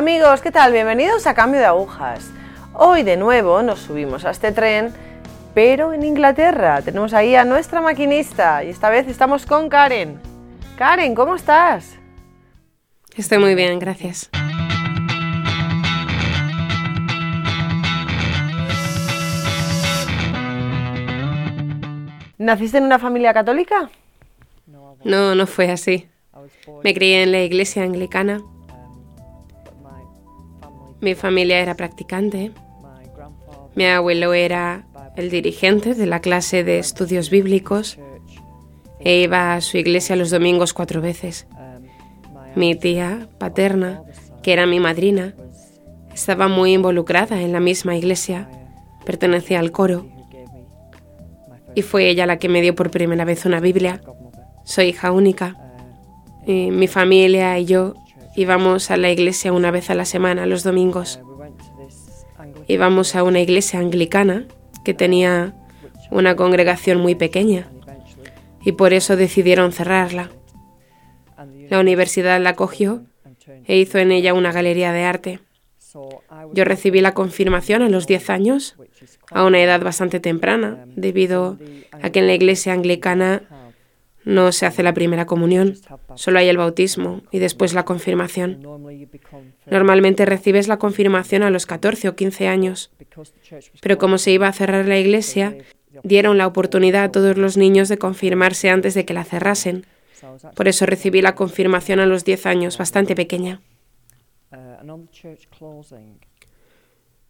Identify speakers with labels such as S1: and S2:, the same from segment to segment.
S1: Amigos, ¿qué tal? Bienvenidos a Cambio de Agujas. Hoy de nuevo nos subimos a este tren, pero en Inglaterra. Tenemos ahí a nuestra maquinista y esta vez estamos con Karen. Karen, ¿cómo estás?
S2: Estoy muy bien, gracias.
S1: ¿Naciste en una familia católica?
S2: No, no fue así. Me crié en la iglesia anglicana. Mi familia era practicante. Mi abuelo era el dirigente de la clase de estudios bíblicos e iba a su iglesia los domingos cuatro veces. Mi tía paterna, que era mi madrina, estaba muy involucrada en la misma iglesia, pertenecía al coro y fue ella la que me dio por primera vez una Biblia. Soy hija única y mi familia y yo íbamos a la iglesia una vez a la semana, los domingos. Íbamos a una iglesia anglicana que tenía una congregación muy pequeña y por eso decidieron cerrarla. La universidad la cogió e hizo en ella una galería de arte. Yo recibí la confirmación a los 10 años, a una edad bastante temprana, debido a que en la iglesia anglicana no se hace la primera comunión, solo hay el bautismo y después la confirmación. Normalmente recibes la confirmación a los 14 o 15 años, pero como se iba a cerrar la iglesia, dieron la oportunidad a todos los niños de confirmarse antes de que la cerrasen. Por eso recibí la confirmación a los 10 años, bastante pequeña.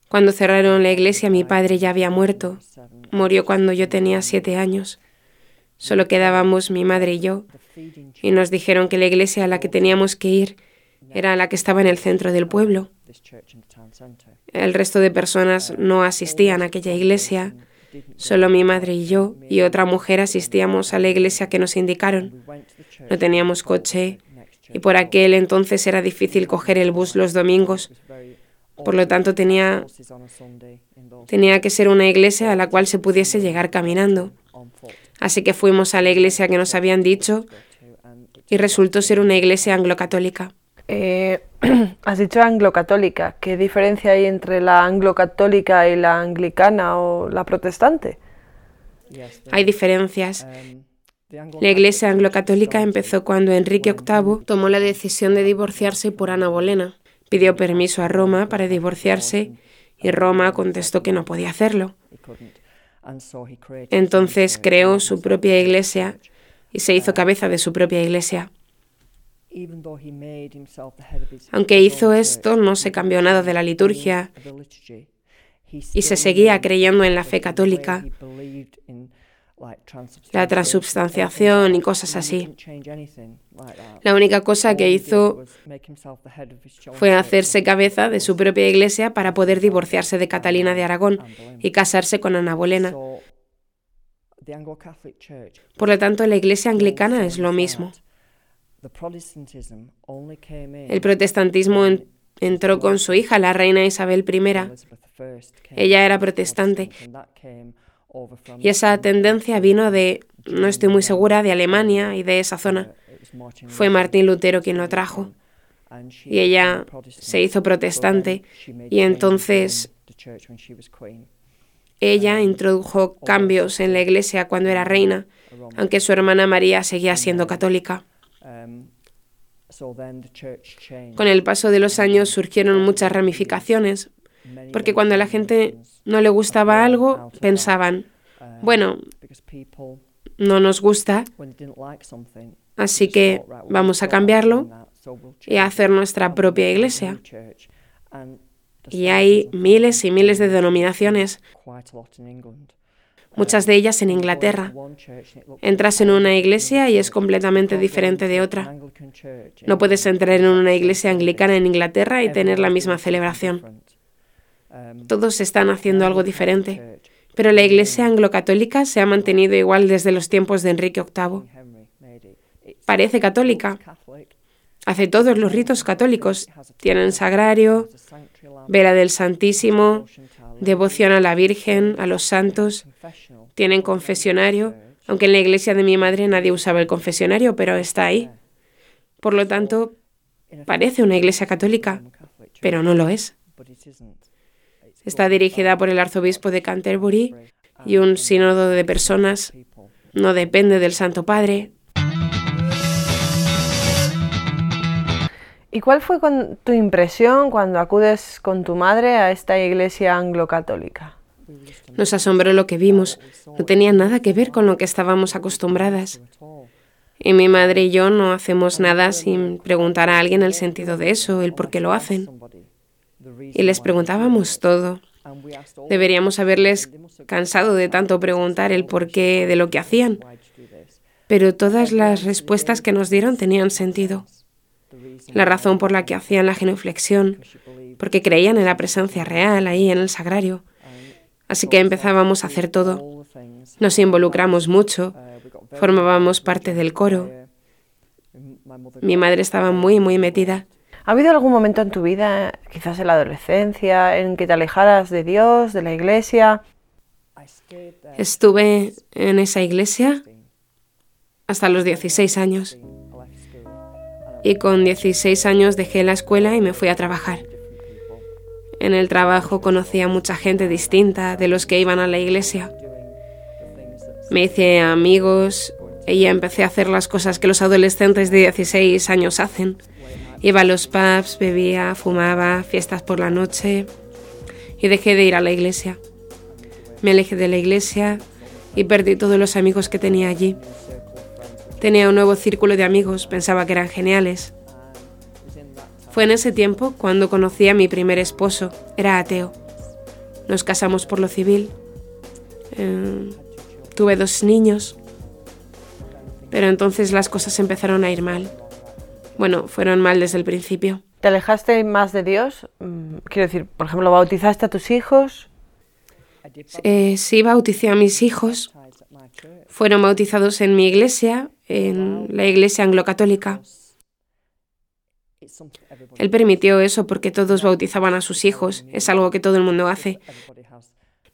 S2: Cuando cerraron la iglesia mi padre ya había muerto. Murió cuando yo tenía siete años. Solo quedábamos mi madre y yo, y nos dijeron que la iglesia a la que teníamos que ir era la que estaba en el centro del pueblo. El resto de personas no asistían a aquella iglesia, solo mi madre y yo y otra mujer asistíamos a la iglesia que nos indicaron. No teníamos coche y por aquel entonces era difícil coger el bus los domingos. Por lo tanto, tenía, tenía que ser una iglesia a la cual se pudiese llegar caminando. Así que fuimos a la iglesia que nos habían dicho y resultó ser una iglesia anglo-católica.
S1: Eh, has dicho anglo-católica. ¿Qué diferencia hay entre la anglo-católica y la anglicana o la protestante?
S2: Hay diferencias. La iglesia anglo-católica empezó cuando Enrique VIII tomó la decisión de divorciarse por Ana Bolena. Pidió permiso a Roma para divorciarse y Roma contestó que no podía hacerlo. Entonces creó su propia iglesia y se hizo cabeza de su propia iglesia. Aunque hizo esto, no se cambió nada de la liturgia y se seguía creyendo en la fe católica la transubstanciación y cosas así. La única cosa que hizo fue hacerse cabeza de su propia iglesia para poder divorciarse de Catalina de Aragón y casarse con Ana Bolena. Por lo tanto, la iglesia anglicana es lo mismo. El protestantismo entró con su hija, la reina Isabel I. Ella era protestante y esa tendencia vino de, no estoy muy segura, de Alemania y de esa zona. Fue Martín Lutero quien lo trajo. Y ella se hizo protestante y entonces ella introdujo cambios en la iglesia cuando era reina, aunque su hermana María seguía siendo católica. Con el paso de los años surgieron muchas ramificaciones, porque cuando a la gente no le gustaba algo, pensaban, bueno, no nos gusta, así que vamos a cambiarlo y a hacer nuestra propia iglesia. Y hay miles y miles de denominaciones, muchas de ellas en Inglaterra. Entras en una iglesia y es completamente diferente de otra. No puedes entrar en una iglesia anglicana en Inglaterra y tener la misma celebración. Todos están haciendo algo diferente, pero la Iglesia anglo-católica se ha mantenido igual desde los tiempos de Enrique VIII. Parece católica. Hace todos los ritos católicos. Tienen sagrario, vela del Santísimo, devoción a la Virgen, a los santos. Tienen confesionario, aunque en la iglesia de mi madre nadie usaba el confesionario, pero está ahí. Por lo tanto, parece una iglesia católica. pero no lo es. Está dirigida por el arzobispo de Canterbury y un sínodo de personas. No depende del Santo Padre.
S1: ¿Y cuál fue tu impresión cuando acudes con tu madre a esta iglesia anglo-católica?
S2: Nos asombró lo que vimos. No tenía nada que ver con lo que estábamos acostumbradas. Y mi madre y yo no hacemos nada sin preguntar a alguien el sentido de eso, el por qué lo hacen. Y les preguntábamos todo. Deberíamos haberles cansado de tanto preguntar el porqué de lo que hacían. Pero todas las respuestas que nos dieron tenían sentido. La razón por la que hacían la genuflexión, porque creían en la presencia real ahí en el sagrario. Así que empezábamos a hacer todo. Nos involucramos mucho, formábamos parte del coro. Mi madre estaba muy, muy metida.
S1: ¿Ha habido algún momento en tu vida, quizás en la adolescencia, en que te alejaras de Dios, de la iglesia?
S2: Estuve en esa iglesia hasta los 16 años. Y con 16 años dejé la escuela y me fui a trabajar. En el trabajo conocí a mucha gente distinta de los que iban a la iglesia. Me hice amigos y empecé a hacer las cosas que los adolescentes de 16 años hacen. Iba a los pubs, bebía, fumaba, fiestas por la noche y dejé de ir a la iglesia. Me alejé de la iglesia y perdí todos los amigos que tenía allí. Tenía un nuevo círculo de amigos, pensaba que eran geniales. Fue en ese tiempo cuando conocí a mi primer esposo, era ateo. Nos casamos por lo civil. Eh, tuve dos niños. Pero entonces las cosas empezaron a ir mal. Bueno, fueron mal desde el principio.
S1: ¿Te alejaste más de Dios? Mm, quiero decir, por ejemplo, ¿bautizaste a tus hijos?
S2: Eh, sí, bauticé a mis hijos. Fueron bautizados en mi iglesia, en la iglesia anglo-católica. Él permitió eso porque todos bautizaban a sus hijos. Es algo que todo el mundo hace.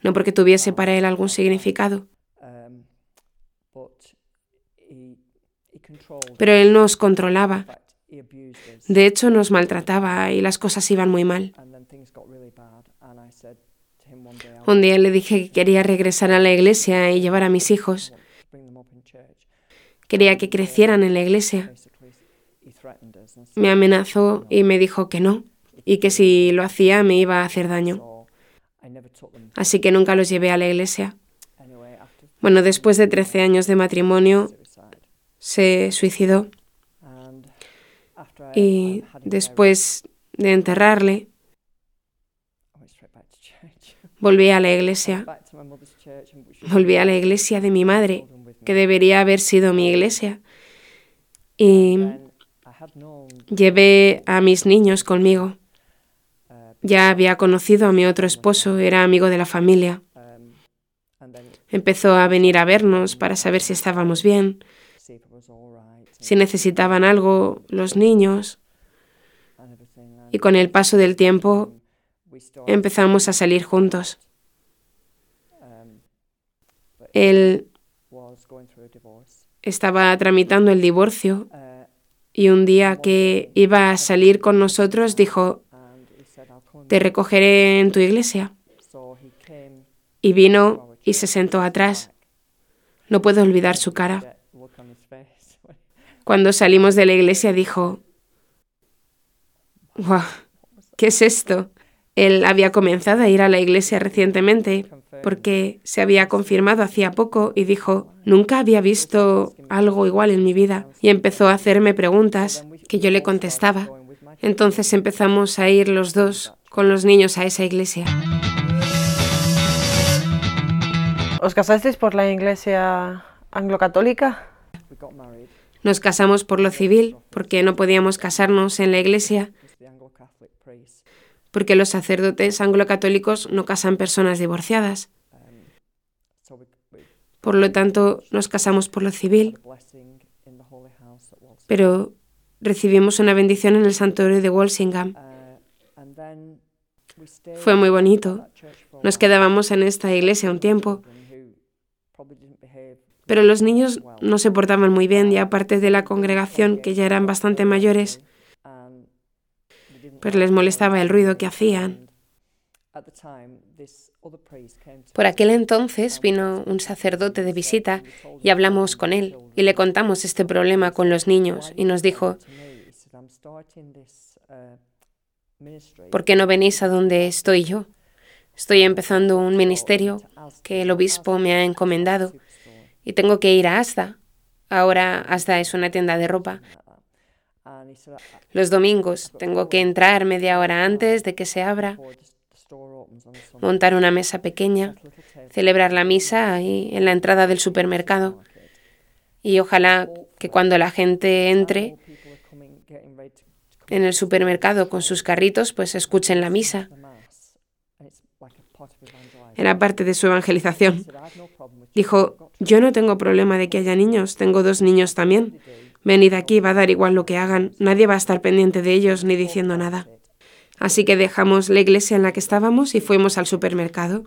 S2: No porque tuviese para él algún significado. Pero él nos controlaba. De hecho, nos maltrataba y las cosas iban muy mal. Un día le dije que quería regresar a la iglesia y llevar a mis hijos. Quería que crecieran en la iglesia. Me amenazó y me dijo que no, y que si lo hacía me iba a hacer daño. Así que nunca los llevé a la iglesia. Bueno, después de 13 años de matrimonio, se suicidó. Y después de enterrarle, volví a la iglesia. Volví a la iglesia de mi madre, que debería haber sido mi iglesia. Y llevé a mis niños conmigo. Ya había conocido a mi otro esposo, era amigo de la familia. Empezó a venir a vernos para saber si estábamos bien si necesitaban algo los niños. Y con el paso del tiempo empezamos a salir juntos. Él estaba tramitando el divorcio y un día que iba a salir con nosotros dijo, te recogeré en tu iglesia. Y vino y se sentó atrás. No puedo olvidar su cara. Cuando salimos de la iglesia dijo, wow, ¿qué es esto? Él había comenzado a ir a la iglesia recientemente porque se había confirmado hacía poco y dijo, nunca había visto algo igual en mi vida y empezó a hacerme preguntas que yo le contestaba. Entonces empezamos a ir los dos con los niños a esa iglesia.
S1: ¿Os casasteis por la iglesia anglo-católica?
S2: Nos casamos por lo civil, porque no podíamos casarnos en la iglesia, porque los sacerdotes anglo-católicos no casan personas divorciadas. Por lo tanto, nos casamos por lo civil, pero recibimos una bendición en el santuario de Walsingham. Fue muy bonito. Nos quedábamos en esta iglesia un tiempo pero los niños no se portaban muy bien y aparte de la congregación, que ya eran bastante mayores, pues les molestaba el ruido que hacían. Por aquel entonces vino un sacerdote de visita y hablamos con él y le contamos este problema con los niños y nos dijo, ¿por qué no venís a donde estoy yo? Estoy empezando un ministerio que el obispo me ha encomendado y tengo que ir a Asda. Ahora Asda es una tienda de ropa. Los domingos tengo que entrar media hora antes de que se abra montar una mesa pequeña, celebrar la misa ahí en la entrada del supermercado y ojalá que cuando la gente entre en el supermercado con sus carritos, pues escuchen la misa. Era parte de su evangelización. Dijo, yo no tengo problema de que haya niños, tengo dos niños también. Venid aquí, va a dar igual lo que hagan, nadie va a estar pendiente de ellos ni diciendo nada. Así que dejamos la iglesia en la que estábamos y fuimos al supermercado.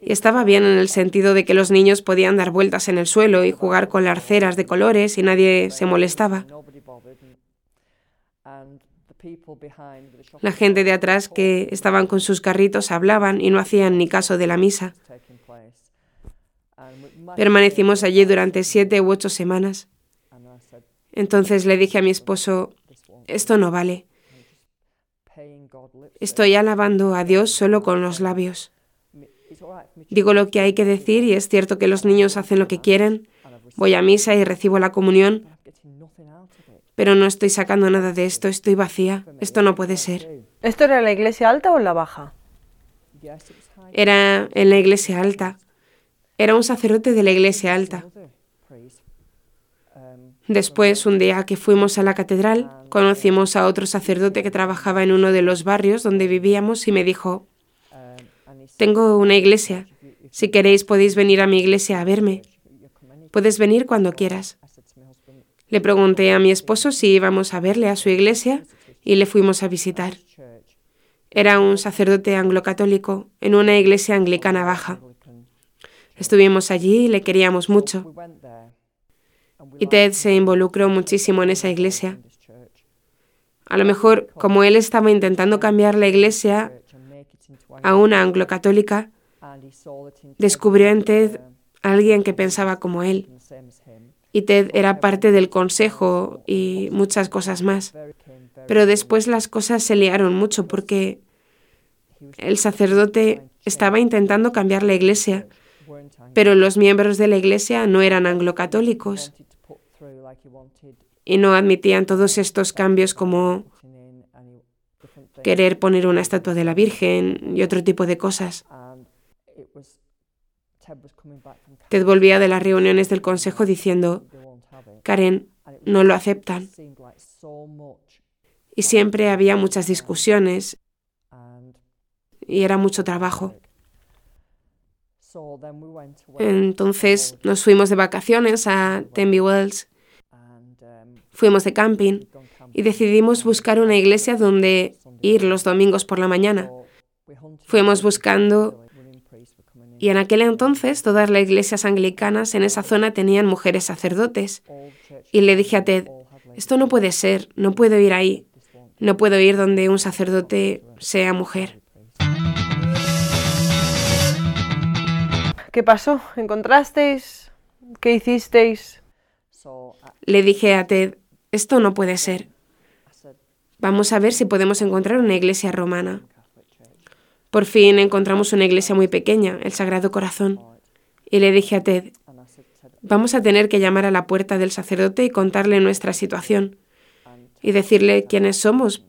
S2: Y estaba bien en el sentido de que los niños podían dar vueltas en el suelo y jugar con las ceras de colores y nadie se molestaba. La gente de atrás que estaban con sus carritos hablaban y no hacían ni caso de la misa. Permanecimos allí durante siete u ocho semanas. Entonces le dije a mi esposo, esto no vale. Estoy alabando a Dios solo con los labios. Digo lo que hay que decir y es cierto que los niños hacen lo que quieren. Voy a misa y recibo la comunión, pero no estoy sacando nada de esto, estoy vacía. Esto no puede ser.
S1: ¿Esto era la iglesia alta o la baja?
S2: Era en la iglesia alta. Era un sacerdote de la iglesia alta. Después, un día que fuimos a la catedral, conocimos a otro sacerdote que trabajaba en uno de los barrios donde vivíamos y me dijo, tengo una iglesia. Si queréis podéis venir a mi iglesia a verme. Puedes venir cuando quieras. Le pregunté a mi esposo si íbamos a verle a su iglesia y le fuimos a visitar. Era un sacerdote anglo-católico en una iglesia anglicana baja. Estuvimos allí y le queríamos mucho. Y Ted se involucró muchísimo en esa iglesia. A lo mejor, como él estaba intentando cambiar la iglesia a una anglo-católica, descubrió en Ted a alguien que pensaba como él. Y Ted era parte del consejo y muchas cosas más. Pero después las cosas se liaron mucho porque el sacerdote estaba intentando cambiar la iglesia, pero los miembros de la iglesia no eran anglo-católicos y no admitían todos estos cambios como querer poner una estatua de la Virgen y otro tipo de cosas. Ted volvía de las reuniones del consejo diciendo, Karen, no lo aceptan. Y siempre había muchas discusiones y era mucho trabajo. Entonces nos fuimos de vacaciones a Tenby Wells Fuimos de camping y decidimos buscar una iglesia donde ir los domingos por la mañana. Fuimos buscando y en aquel entonces todas las iglesias anglicanas en esa zona tenían mujeres sacerdotes. Y le dije a Ted, esto no puede ser, no puedo ir ahí, no puedo ir donde un sacerdote sea mujer.
S1: ¿Qué pasó? ¿Encontrasteis? ¿Qué hicisteis?
S2: Le dije a Ted, esto no puede ser. Vamos a ver si podemos encontrar una iglesia romana. Por fin encontramos una iglesia muy pequeña, el Sagrado Corazón. Y le dije a Ted, vamos a tener que llamar a la puerta del sacerdote y contarle nuestra situación y decirle quiénes somos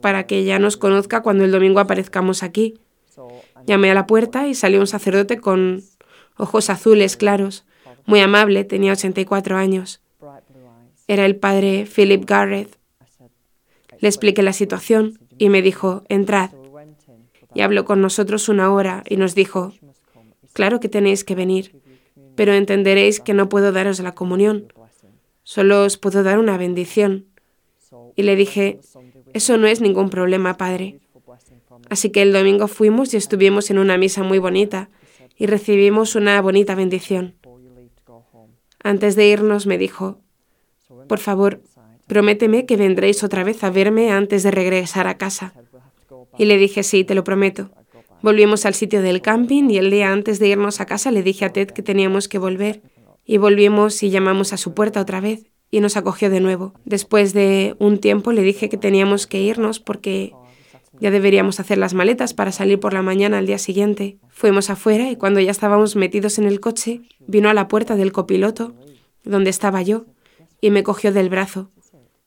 S2: para que ya nos conozca cuando el domingo aparezcamos aquí. Llamé a la puerta y salió un sacerdote con ojos azules claros, muy amable, tenía 84 años. Era el padre Philip Garrett. Le expliqué la situación y me dijo, entrad. Y habló con nosotros una hora y nos dijo, claro que tenéis que venir, pero entenderéis que no puedo daros la comunión, solo os puedo dar una bendición. Y le dije, eso no es ningún problema, padre. Así que el domingo fuimos y estuvimos en una misa muy bonita y recibimos una bonita bendición. Antes de irnos me dijo, por favor, prométeme que vendréis otra vez a verme antes de regresar a casa. Y le dije, sí, te lo prometo. Volvimos al sitio del camping y el día antes de irnos a casa le dije a Ted que teníamos que volver. Y volvimos y llamamos a su puerta otra vez y nos acogió de nuevo. Después de un tiempo le dije que teníamos que irnos porque ya deberíamos hacer las maletas para salir por la mañana al día siguiente. Fuimos afuera y cuando ya estábamos metidos en el coche, vino a la puerta del copiloto, donde estaba yo, y me cogió del brazo.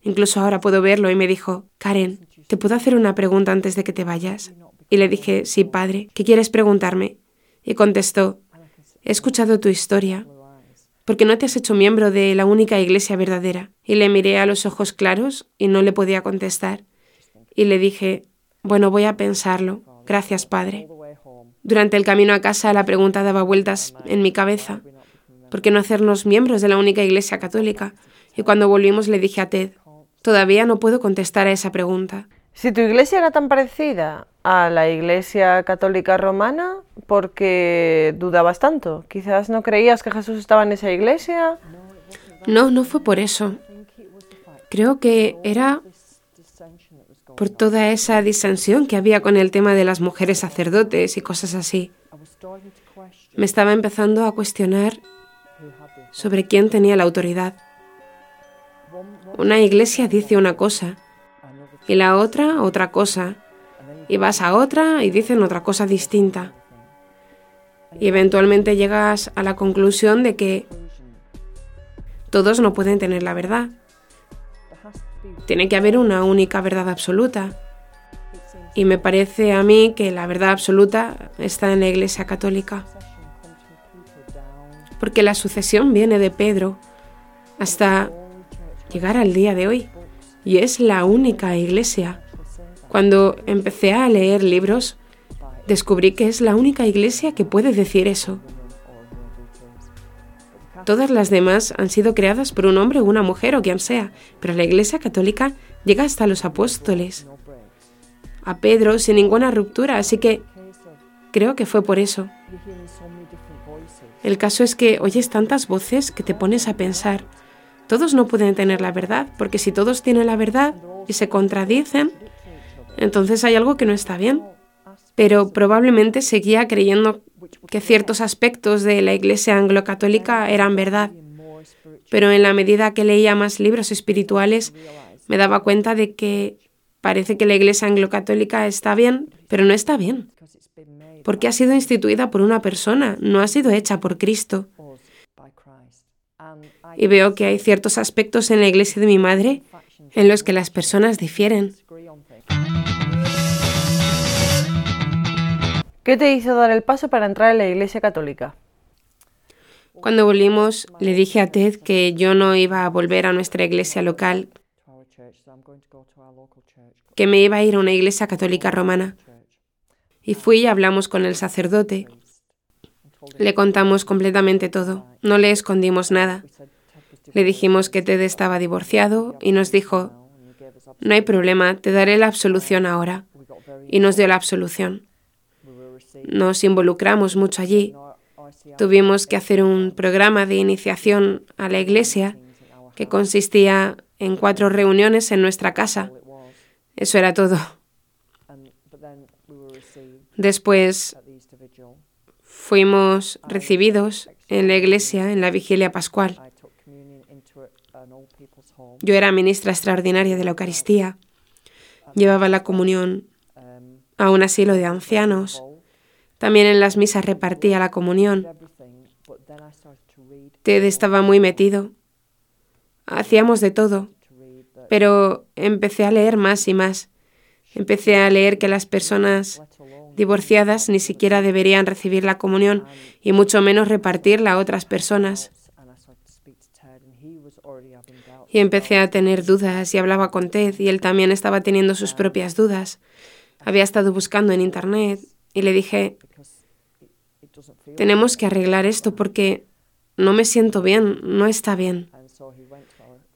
S2: Incluso ahora puedo verlo y me dijo, Karen, ¿te puedo hacer una pregunta antes de que te vayas? Y le dije, sí, padre, ¿qué quieres preguntarme? Y contestó, he escuchado tu historia. ¿Por qué no te has hecho miembro de la única iglesia verdadera? Y le miré a los ojos claros y no le podía contestar. Y le dije, bueno, voy a pensarlo. Gracias, Padre. Durante el camino a casa la pregunta daba vueltas en mi cabeza. ¿Por qué no hacernos miembros de la única Iglesia católica? Y cuando volvimos le dije a Ted, todavía no puedo contestar a esa pregunta.
S1: Si tu iglesia era tan parecida a la Iglesia católica romana, ¿por qué dudabas tanto? Quizás no creías que Jesús estaba en esa iglesia.
S2: No, no fue por eso. Creo que era por toda esa disensión que había con el tema de las mujeres sacerdotes y cosas así. Me estaba empezando a cuestionar sobre quién tenía la autoridad. Una iglesia dice una cosa y la otra otra cosa, y vas a otra y dicen otra cosa distinta. Y eventualmente llegas a la conclusión de que todos no pueden tener la verdad. Tiene que haber una única verdad absoluta. Y me parece a mí que la verdad absoluta está en la Iglesia Católica. Porque la sucesión viene de Pedro hasta llegar al día de hoy. Y es la única iglesia. Cuando empecé a leer libros, descubrí que es la única iglesia que puede decir eso. Todas las demás han sido creadas por un hombre o una mujer o quien sea, pero la Iglesia Católica llega hasta los apóstoles, a Pedro sin ninguna ruptura, así que creo que fue por eso. El caso es que oyes tantas voces que te pones a pensar, todos no pueden tener la verdad, porque si todos tienen la verdad y se contradicen, entonces hay algo que no está bien. Pero probablemente seguía creyendo que ciertos aspectos de la Iglesia anglo-católica eran verdad, pero en la medida que leía más libros espirituales me daba cuenta de que parece que la Iglesia anglo-católica está bien, pero no está bien, porque ha sido instituida por una persona, no ha sido hecha por Cristo. Y veo que hay ciertos aspectos en la Iglesia de mi madre en los que las personas difieren.
S1: ¿Qué te hizo dar el paso para entrar en la Iglesia Católica?
S2: Cuando volvimos, le dije a Ted que yo no iba a volver a nuestra iglesia local, que me iba a ir a una iglesia católica romana. Y fui y hablamos con el sacerdote. Le contamos completamente todo, no le escondimos nada. Le dijimos que Ted estaba divorciado y nos dijo, no hay problema, te daré la absolución ahora. Y nos dio la absolución. Nos involucramos mucho allí. Tuvimos que hacer un programa de iniciación a la iglesia que consistía en cuatro reuniones en nuestra casa. Eso era todo. Después fuimos recibidos en la iglesia en la vigilia pascual. Yo era ministra extraordinaria de la Eucaristía. Llevaba la comunión a un asilo de ancianos también en las misas repartía la comunión. Ted estaba muy metido. Hacíamos de todo. Pero empecé a leer más y más. Empecé a leer que las personas divorciadas ni siquiera deberían recibir la comunión y mucho menos repartirla a otras personas. Y empecé a tener dudas y hablaba con Ted y él también estaba teniendo sus propias dudas. Había estado buscando en Internet y le dije, tenemos que arreglar esto porque no me siento bien, no está bien.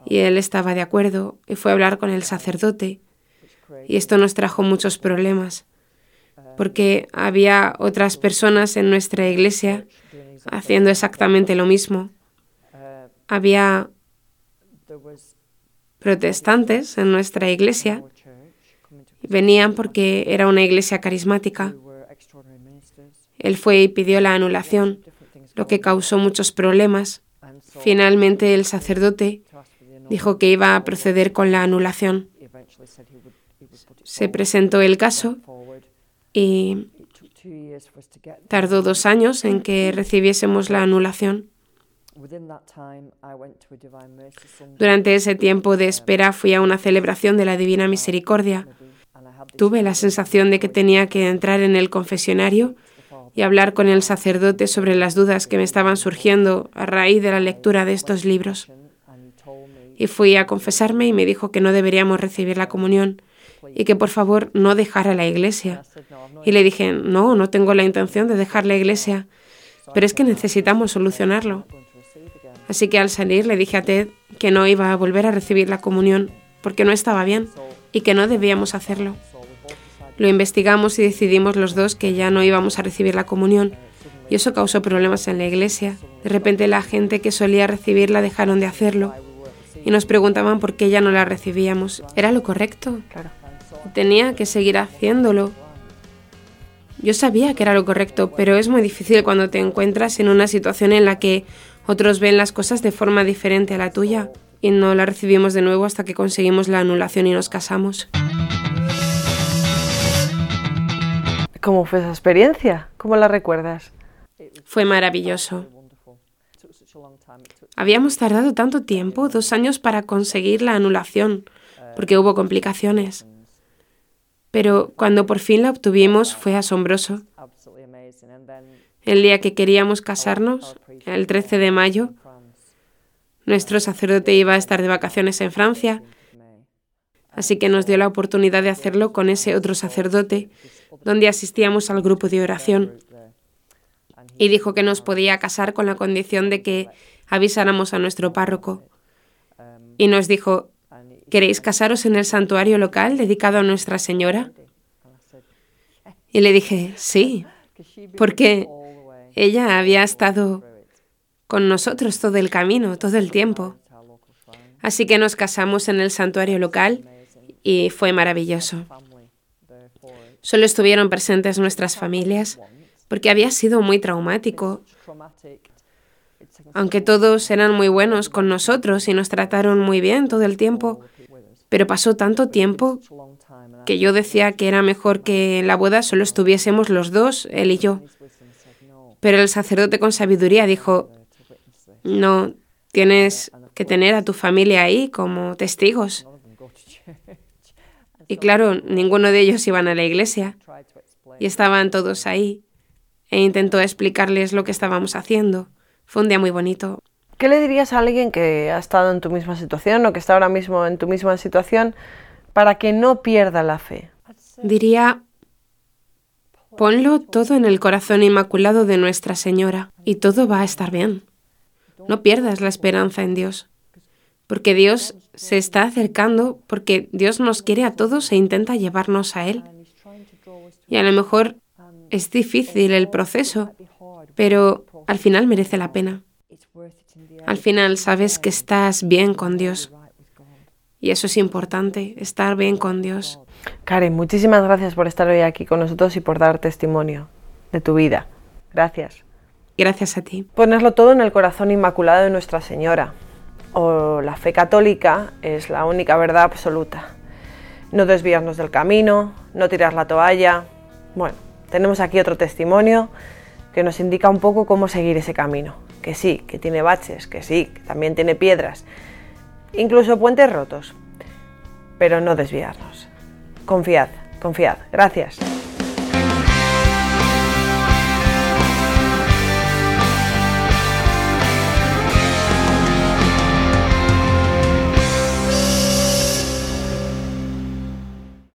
S2: Y él estaba de acuerdo y fue a hablar con el sacerdote. Y esto nos trajo muchos problemas, porque había otras personas en nuestra iglesia haciendo exactamente lo mismo. Había protestantes en nuestra iglesia. Venían porque era una iglesia carismática. Él fue y pidió la anulación, lo que causó muchos problemas. Finalmente el sacerdote dijo que iba a proceder con la anulación. Se presentó el caso y tardó dos años en que recibiésemos la anulación. Durante ese tiempo de espera fui a una celebración de la Divina Misericordia. Tuve la sensación de que tenía que entrar en el confesionario y hablar con el sacerdote sobre las dudas que me estaban surgiendo a raíz de la lectura de estos libros. Y fui a confesarme y me dijo que no deberíamos recibir la comunión y que por favor no dejara la iglesia. Y le dije, no, no tengo la intención de dejar la iglesia, pero es que necesitamos solucionarlo. Así que al salir le dije a Ted que no iba a volver a recibir la comunión porque no estaba bien y que no debíamos hacerlo. Lo investigamos y decidimos los dos que ya no íbamos a recibir la comunión y eso causó problemas en la iglesia. De repente la gente que solía recibirla dejaron de hacerlo y nos preguntaban por qué ya no la recibíamos. ¿Era lo correcto? Tenía que seguir haciéndolo. Yo sabía que era lo correcto, pero es muy difícil cuando te encuentras en una situación en la que otros ven las cosas de forma diferente a la tuya y no la recibimos de nuevo hasta que conseguimos la anulación y nos casamos.
S1: ¿Cómo fue esa experiencia? ¿Cómo la recuerdas?
S2: Fue maravilloso. Habíamos tardado tanto tiempo, dos años, para conseguir la anulación, porque hubo complicaciones. Pero cuando por fin la obtuvimos fue asombroso. El día que queríamos casarnos, el 13 de mayo, nuestro sacerdote iba a estar de vacaciones en Francia, así que nos dio la oportunidad de hacerlo con ese otro sacerdote donde asistíamos al grupo de oración. Y dijo que nos podía casar con la condición de que avisáramos a nuestro párroco. Y nos dijo, ¿queréis casaros en el santuario local dedicado a Nuestra Señora? Y le dije, sí, porque ella había estado con nosotros todo el camino, todo el tiempo. Así que nos casamos en el santuario local y fue maravilloso. Solo estuvieron presentes nuestras familias porque había sido muy traumático. Aunque todos eran muy buenos con nosotros y nos trataron muy bien todo el tiempo, pero pasó tanto tiempo que yo decía que era mejor que en la boda solo estuviésemos los dos, él y yo. Pero el sacerdote con sabiduría dijo, no, tienes que tener a tu familia ahí como testigos. Y claro, ninguno de ellos iban a la iglesia y estaban todos ahí e intentó explicarles lo que estábamos haciendo. Fue un día muy bonito.
S1: ¿Qué le dirías a alguien que ha estado en tu misma situación o que está ahora mismo en tu misma situación para que no pierda la fe?
S2: Diría, ponlo todo en el corazón inmaculado de Nuestra Señora y todo va a estar bien. No pierdas la esperanza en Dios porque Dios se está acercando, porque Dios nos quiere a todos e intenta llevarnos a Él. Y a lo mejor es difícil el proceso, pero al final merece la pena. Al final sabes que estás bien con Dios. Y eso es importante, estar bien con Dios.
S1: Karen, muchísimas gracias por estar hoy aquí con nosotros y por dar testimonio de tu vida. Gracias.
S2: Gracias a ti.
S1: Ponerlo todo en el corazón inmaculado de Nuestra Señora o la fe católica es la única verdad absoluta. No desviarnos del camino, no tirar la toalla. Bueno, tenemos aquí otro testimonio que nos indica un poco cómo seguir ese camino. Que sí, que tiene baches, que sí, que también tiene piedras, incluso puentes rotos. Pero no desviarnos. Confiad, confiad. Gracias.